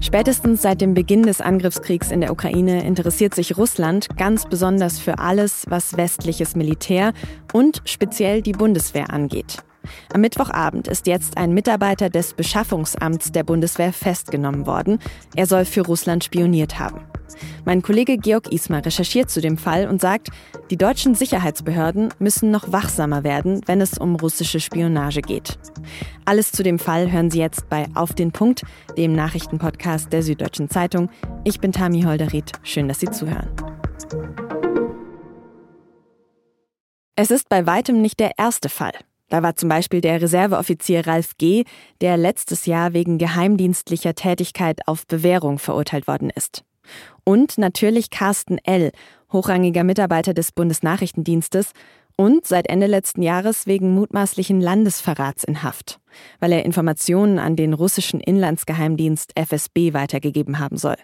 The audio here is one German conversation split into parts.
Spätestens seit dem Beginn des Angriffskriegs in der Ukraine interessiert sich Russland ganz besonders für alles, was westliches Militär und speziell die Bundeswehr angeht. Am Mittwochabend ist jetzt ein Mitarbeiter des Beschaffungsamts der Bundeswehr festgenommen worden. Er soll für Russland spioniert haben. Mein Kollege Georg Ismar recherchiert zu dem Fall und sagt, die deutschen Sicherheitsbehörden müssen noch wachsamer werden, wenn es um russische Spionage geht. Alles zu dem Fall hören Sie jetzt bei Auf den Punkt, dem Nachrichtenpodcast der Süddeutschen Zeitung. Ich bin Tami Holderried. Schön, dass Sie zuhören. Es ist bei weitem nicht der erste Fall. Da war zum Beispiel der Reserveoffizier Ralf G., der letztes Jahr wegen geheimdienstlicher Tätigkeit auf Bewährung verurteilt worden ist. Und natürlich Carsten L., hochrangiger Mitarbeiter des Bundesnachrichtendienstes und seit Ende letzten Jahres wegen mutmaßlichen Landesverrats in Haft, weil er Informationen an den russischen Inlandsgeheimdienst FSB weitergegeben haben soll.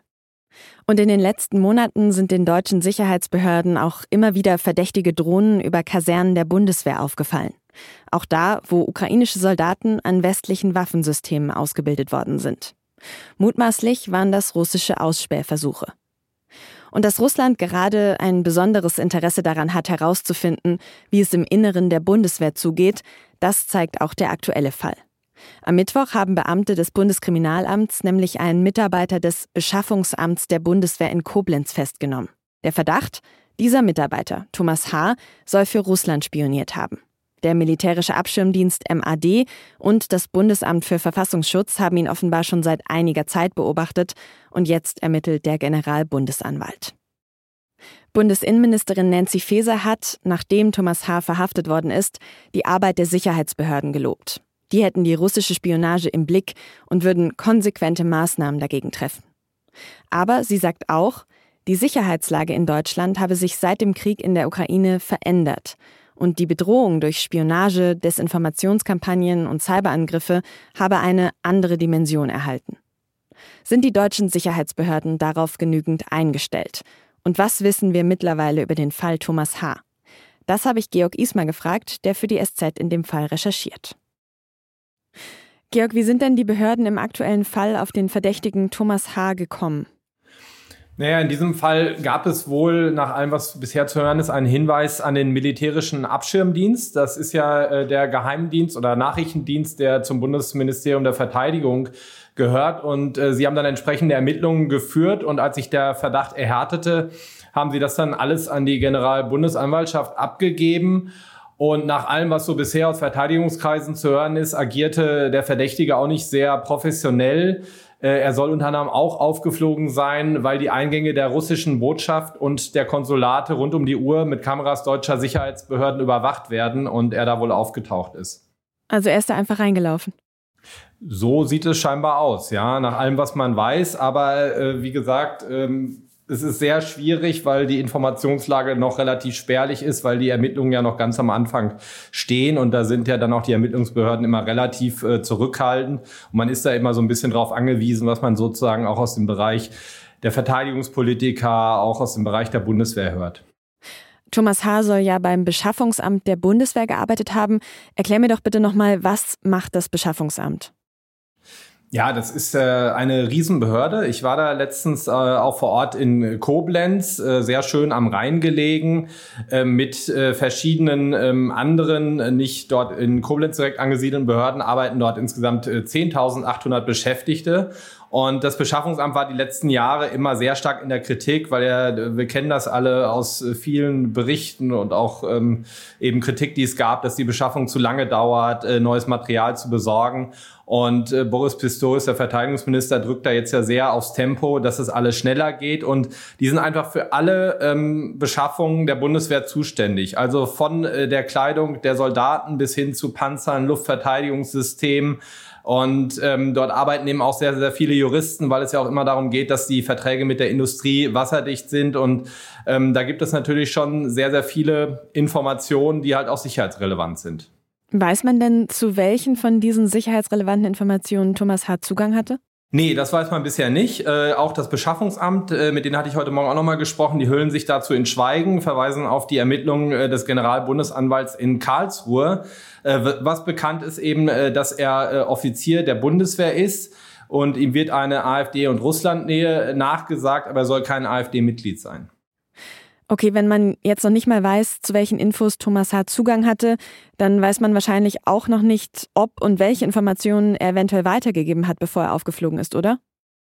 Und in den letzten Monaten sind den deutschen Sicherheitsbehörden auch immer wieder verdächtige Drohnen über Kasernen der Bundeswehr aufgefallen. Auch da, wo ukrainische Soldaten an westlichen Waffensystemen ausgebildet worden sind. Mutmaßlich waren das russische Ausspähversuche. Und dass Russland gerade ein besonderes Interesse daran hat, herauszufinden, wie es im Inneren der Bundeswehr zugeht, das zeigt auch der aktuelle Fall. Am Mittwoch haben Beamte des Bundeskriminalamts nämlich einen Mitarbeiter des Beschaffungsamts der Bundeswehr in Koblenz festgenommen. Der Verdacht, dieser Mitarbeiter, Thomas H., soll für Russland spioniert haben. Der militärische Abschirmdienst MAD und das Bundesamt für Verfassungsschutz haben ihn offenbar schon seit einiger Zeit beobachtet und jetzt ermittelt der Generalbundesanwalt. Bundesinnenministerin Nancy Faeser hat, nachdem Thomas H. verhaftet worden ist, die Arbeit der Sicherheitsbehörden gelobt. Die hätten die russische Spionage im Blick und würden konsequente Maßnahmen dagegen treffen. Aber sie sagt auch, die Sicherheitslage in Deutschland habe sich seit dem Krieg in der Ukraine verändert und die Bedrohung durch Spionage, Desinformationskampagnen und Cyberangriffe habe eine andere Dimension erhalten. Sind die deutschen Sicherheitsbehörden darauf genügend eingestellt? Und was wissen wir mittlerweile über den Fall Thomas H.? Das habe ich Georg Ismar gefragt, der für die SZ in dem Fall recherchiert. Georg, wie sind denn die Behörden im aktuellen Fall auf den Verdächtigen Thomas H. gekommen? Naja, in diesem Fall gab es wohl, nach allem, was bisher zu hören ist, einen Hinweis an den militärischen Abschirmdienst. Das ist ja äh, der Geheimdienst oder Nachrichtendienst, der zum Bundesministerium der Verteidigung gehört. Und äh, sie haben dann entsprechende Ermittlungen geführt. Und als sich der Verdacht erhärtete, haben sie das dann alles an die Generalbundesanwaltschaft abgegeben. Und nach allem, was so bisher aus Verteidigungskreisen zu hören ist, agierte der Verdächtige auch nicht sehr professionell. Äh, er soll unter anderem auch aufgeflogen sein, weil die Eingänge der russischen Botschaft und der Konsulate rund um die Uhr mit Kameras deutscher Sicherheitsbehörden überwacht werden und er da wohl aufgetaucht ist. Also er ist da einfach reingelaufen. So sieht es scheinbar aus, ja, nach allem, was man weiß. Aber äh, wie gesagt, ähm, es ist sehr schwierig, weil die Informationslage noch relativ spärlich ist, weil die Ermittlungen ja noch ganz am Anfang stehen und da sind ja dann auch die Ermittlungsbehörden immer relativ äh, zurückhaltend und man ist da immer so ein bisschen drauf angewiesen, was man sozusagen auch aus dem Bereich der Verteidigungspolitiker, auch aus dem Bereich der Bundeswehr hört. Thomas H. soll ja beim Beschaffungsamt der Bundeswehr gearbeitet haben. Erklär mir doch bitte nochmal, was macht das Beschaffungsamt? Ja, das ist äh, eine Riesenbehörde. Ich war da letztens äh, auch vor Ort in Koblenz, äh, sehr schön am Rhein gelegen, äh, mit äh, verschiedenen ähm, anderen, äh, nicht dort in Koblenz direkt angesiedelten Behörden, arbeiten dort insgesamt äh, 10.800 Beschäftigte. Und das Beschaffungsamt war die letzten Jahre immer sehr stark in der Kritik, weil ja, wir kennen das alle aus äh, vielen Berichten und auch ähm, eben Kritik, die es gab, dass die Beschaffung zu lange dauert, äh, neues Material zu besorgen. Und äh, Boris Pistorius, der Verteidigungsminister, drückt da jetzt ja sehr aufs Tempo, dass es alles schneller geht. Und die sind einfach für alle ähm, Beschaffungen der Bundeswehr zuständig. Also von äh, der Kleidung der Soldaten bis hin zu Panzern, Luftverteidigungssystemen. Und ähm, dort arbeiten eben auch sehr, sehr viele Juristen, weil es ja auch immer darum geht, dass die Verträge mit der Industrie wasserdicht sind. Und ähm, da gibt es natürlich schon sehr, sehr viele Informationen, die halt auch sicherheitsrelevant sind. Weiß man denn, zu welchen von diesen sicherheitsrelevanten Informationen Thomas H. Zugang hatte? Nee, das weiß man bisher nicht. Äh, auch das Beschaffungsamt, äh, mit denen hatte ich heute Morgen auch nochmal gesprochen, die hüllen sich dazu in Schweigen, verweisen auf die Ermittlungen äh, des Generalbundesanwalts in Karlsruhe. Äh, was bekannt ist eben, äh, dass er äh, Offizier der Bundeswehr ist und ihm wird eine AfD- und Russlandnähe nachgesagt, aber er soll kein AfD-Mitglied sein. Okay, wenn man jetzt noch nicht mal weiß, zu welchen Infos Thomas H. Zugang hatte, dann weiß man wahrscheinlich auch noch nicht, ob und welche Informationen er eventuell weitergegeben hat, bevor er aufgeflogen ist, oder?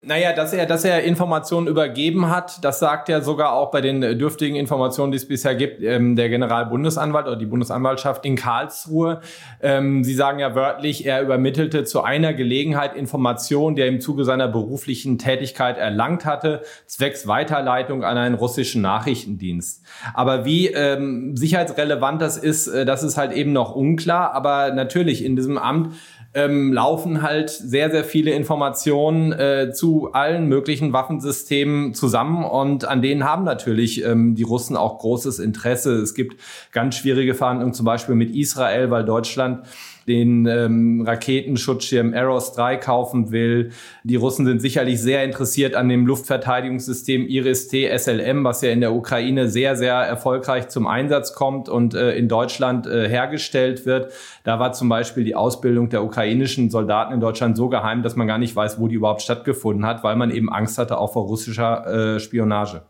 Naja, dass er, dass er Informationen übergeben hat, das sagt ja sogar auch bei den dürftigen Informationen, die es bisher gibt, ähm, der Generalbundesanwalt oder die Bundesanwaltschaft in Karlsruhe. Ähm, Sie sagen ja wörtlich, er übermittelte zu einer Gelegenheit Informationen, die er im Zuge seiner beruflichen Tätigkeit erlangt hatte, zwecks Weiterleitung an einen russischen Nachrichtendienst. Aber wie ähm, sicherheitsrelevant das ist, äh, das ist halt eben noch unklar. Aber natürlich in diesem Amt ähm, laufen halt sehr, sehr viele Informationen äh, zu allen möglichen Waffensystemen zusammen und an denen haben natürlich ähm, die Russen auch großes Interesse. Es gibt ganz schwierige Verhandlungen zum Beispiel mit Israel, weil Deutschland den ähm, Raketenschutzschirm Aeros 3 kaufen will. Die Russen sind sicherlich sehr interessiert an dem Luftverteidigungssystem Iris-T SLM, was ja in der Ukraine sehr, sehr erfolgreich zum Einsatz kommt und äh, in Deutschland äh, hergestellt wird. Da war zum Beispiel die Ausbildung der ukrainischen Soldaten in Deutschland so geheim, dass man gar nicht weiß, wo die überhaupt stattgefunden hat, weil man eben Angst hatte auch vor russischer äh, Spionage.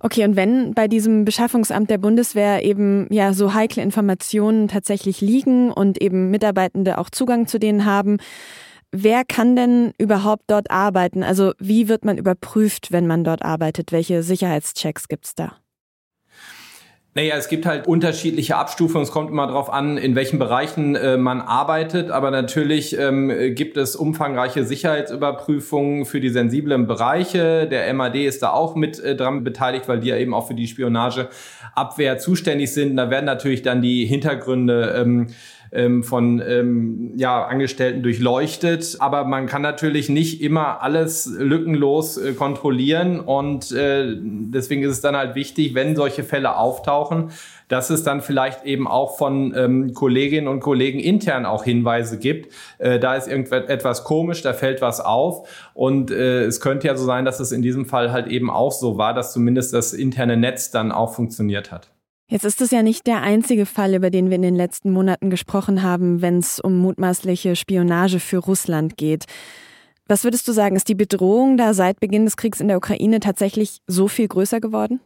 Okay, und wenn bei diesem Beschaffungsamt der Bundeswehr eben ja so heikle Informationen tatsächlich liegen und eben Mitarbeitende auch Zugang zu denen haben, wer kann denn überhaupt dort arbeiten? Also wie wird man überprüft, wenn man dort arbeitet? Welche Sicherheitschecks gibt's da? Naja, es gibt halt unterschiedliche Abstufungen. Es kommt immer darauf an, in welchen Bereichen äh, man arbeitet. Aber natürlich ähm, gibt es umfangreiche Sicherheitsüberprüfungen für die sensiblen Bereiche. Der MAD ist da auch mit äh, dran beteiligt, weil die ja eben auch für die Spionageabwehr zuständig sind. Da werden natürlich dann die Hintergründe ähm, ähm, von ähm, ja, Angestellten durchleuchtet. Aber man kann natürlich nicht immer alles lückenlos äh, kontrollieren. Und äh, deswegen ist es dann halt wichtig, wenn solche Fälle auftauchen, dass es dann vielleicht eben auch von ähm, Kolleginnen und Kollegen intern auch Hinweise gibt. Äh, da ist irgendetwas komisch, da fällt was auf. Und äh, es könnte ja so sein, dass es in diesem Fall halt eben auch so war, dass zumindest das interne Netz dann auch funktioniert hat. Jetzt ist es ja nicht der einzige Fall, über den wir in den letzten Monaten gesprochen haben, wenn es um mutmaßliche Spionage für Russland geht. Was würdest du sagen, ist die Bedrohung da seit Beginn des Kriegs in der Ukraine tatsächlich so viel größer geworden?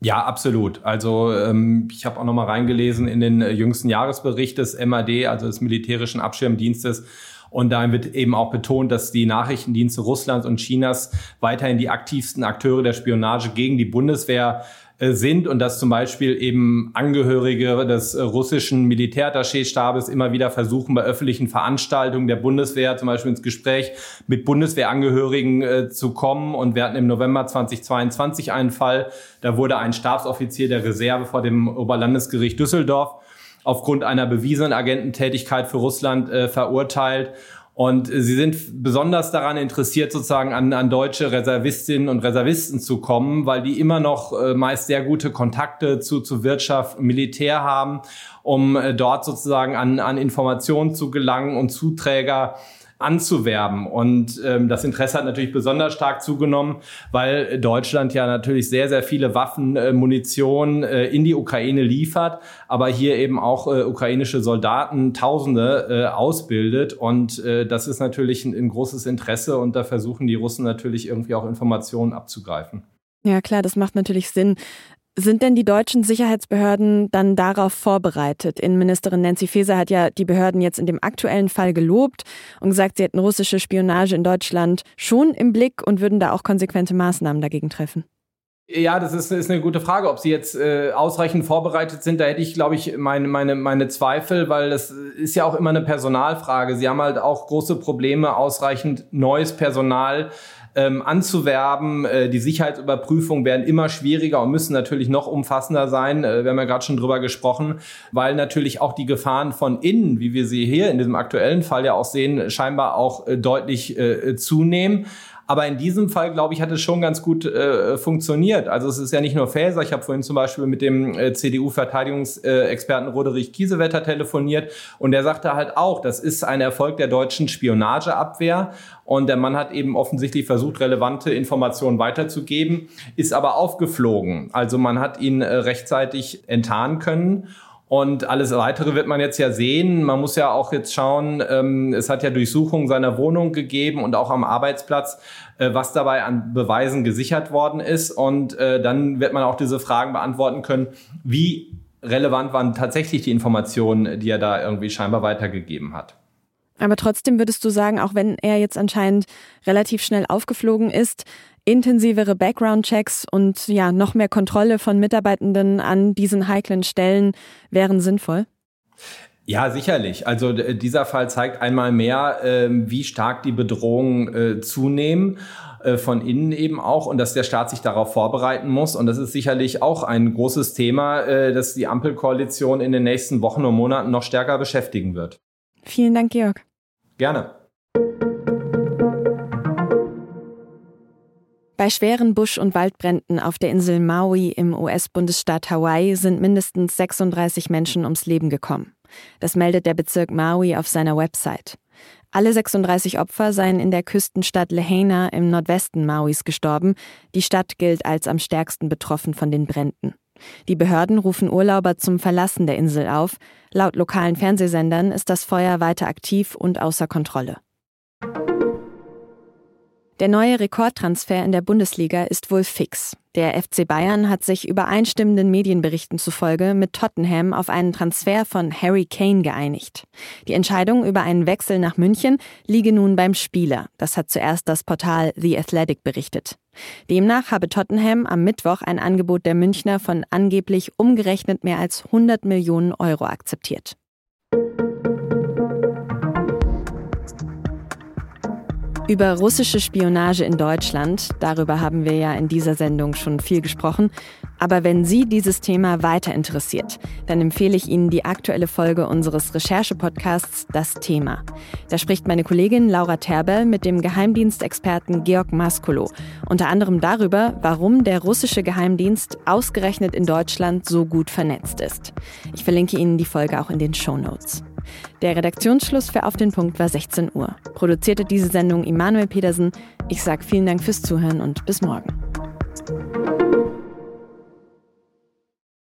Ja, absolut. Also ähm, ich habe auch noch mal reingelesen in den äh, jüngsten Jahresbericht des MAD, also des Militärischen Abschirmdienstes. Und da wird eben auch betont, dass die Nachrichtendienste Russlands und Chinas weiterhin die aktivsten Akteure der Spionage gegen die Bundeswehr sind und dass zum Beispiel eben Angehörige des äh, russischen Militärattachéstabes immer wieder versuchen, bei öffentlichen Veranstaltungen der Bundeswehr zum Beispiel ins Gespräch mit Bundeswehrangehörigen äh, zu kommen. Und wir hatten im November 2022 einen Fall, da wurde ein Stabsoffizier der Reserve vor dem Oberlandesgericht Düsseldorf aufgrund einer bewiesenen Agententätigkeit für Russland äh, verurteilt. Und sie sind besonders daran interessiert, sozusagen an, an deutsche Reservistinnen und Reservisten zu kommen, weil die immer noch äh, meist sehr gute Kontakte zu, zu Wirtschaft, Militär haben, um äh, dort sozusagen an, an Informationen zu gelangen und Zuträger anzuwerben. Und ähm, das Interesse hat natürlich besonders stark zugenommen, weil Deutschland ja natürlich sehr, sehr viele Waffen, äh, Munition äh, in die Ukraine liefert, aber hier eben auch äh, ukrainische Soldaten Tausende äh, ausbildet. Und äh, das ist natürlich ein, ein großes Interesse und da versuchen die Russen natürlich irgendwie auch Informationen abzugreifen. Ja, klar, das macht natürlich Sinn. Sind denn die deutschen Sicherheitsbehörden dann darauf vorbereitet? Innenministerin Nancy Faeser hat ja die Behörden jetzt in dem aktuellen Fall gelobt und gesagt, sie hätten russische Spionage in Deutschland schon im Blick und würden da auch konsequente Maßnahmen dagegen treffen. Ja, das ist, ist eine gute Frage, ob sie jetzt äh, ausreichend vorbereitet sind. Da hätte ich, glaube ich, meine, meine, meine Zweifel, weil das ist ja auch immer eine Personalfrage. Sie haben halt auch große Probleme, ausreichend neues Personal ähm, anzuwerben. Äh, die Sicherheitsüberprüfungen werden immer schwieriger und müssen natürlich noch umfassender sein. Äh, wir haben ja gerade schon drüber gesprochen, weil natürlich auch die Gefahren von innen, wie wir sie hier in diesem aktuellen Fall ja auch sehen, scheinbar auch äh, deutlich äh, zunehmen. Aber in diesem Fall, glaube ich, hat es schon ganz gut äh, funktioniert. Also es ist ja nicht nur Faeser. Ich habe vorhin zum Beispiel mit dem äh, CDU-Verteidigungsexperten Roderich Kiesewetter telefoniert und der sagte halt auch, das ist ein Erfolg der deutschen Spionageabwehr. Und der Mann hat eben offensichtlich versucht, relevante Informationen weiterzugeben, ist aber aufgeflogen. Also man hat ihn äh, rechtzeitig enttarnen können. Und alles weitere wird man jetzt ja sehen. Man muss ja auch jetzt schauen, ähm, es hat ja Durchsuchungen seiner Wohnung gegeben und auch am Arbeitsplatz, äh, was dabei an Beweisen gesichert worden ist. Und äh, dann wird man auch diese Fragen beantworten können, wie relevant waren tatsächlich die Informationen, die er da irgendwie scheinbar weitergegeben hat. Aber trotzdem würdest du sagen, auch wenn er jetzt anscheinend relativ schnell aufgeflogen ist, intensivere Background-Checks und ja, noch mehr Kontrolle von Mitarbeitenden an diesen heiklen Stellen wären sinnvoll? Ja, sicherlich. Also dieser Fall zeigt einmal mehr, äh, wie stark die Bedrohungen äh, zunehmen äh, von innen eben auch und dass der Staat sich darauf vorbereiten muss. Und das ist sicherlich auch ein großes Thema, äh, das die Ampelkoalition in den nächsten Wochen und Monaten noch stärker beschäftigen wird. Vielen Dank, Georg. Gerne. Bei schweren Busch- und Waldbränden auf der Insel Maui im US-Bundesstaat Hawaii sind mindestens 36 Menschen ums Leben gekommen. Das meldet der Bezirk Maui auf seiner Website. Alle 36 Opfer seien in der Küstenstadt Lahaina im Nordwesten Mauis gestorben. Die Stadt gilt als am stärksten betroffen von den Bränden. Die Behörden rufen Urlauber zum Verlassen der Insel auf. Laut lokalen Fernsehsendern ist das Feuer weiter aktiv und außer Kontrolle. Der neue Rekordtransfer in der Bundesliga ist wohl fix. Der FC Bayern hat sich übereinstimmenden Medienberichten zufolge mit Tottenham auf einen Transfer von Harry Kane geeinigt. Die Entscheidung über einen Wechsel nach München liege nun beim Spieler. Das hat zuerst das Portal The Athletic berichtet. Demnach habe Tottenham am Mittwoch ein Angebot der Münchner von angeblich umgerechnet mehr als 100 Millionen Euro akzeptiert. Über russische Spionage in Deutschland, darüber haben wir ja in dieser Sendung schon viel gesprochen. Aber wenn Sie dieses Thema weiter interessiert, dann empfehle ich Ihnen die aktuelle Folge unseres Recherche-Podcasts Das Thema. Da spricht meine Kollegin Laura Terbel mit dem Geheimdienstexperten Georg Maskolo unter anderem darüber, warum der russische Geheimdienst ausgerechnet in Deutschland so gut vernetzt ist. Ich verlinke Ihnen die Folge auch in den Show Notes. Der Redaktionsschluss für Auf den Punkt war 16 Uhr. Produzierte diese Sendung Immanuel Pedersen. Ich sage vielen Dank fürs Zuhören und bis morgen.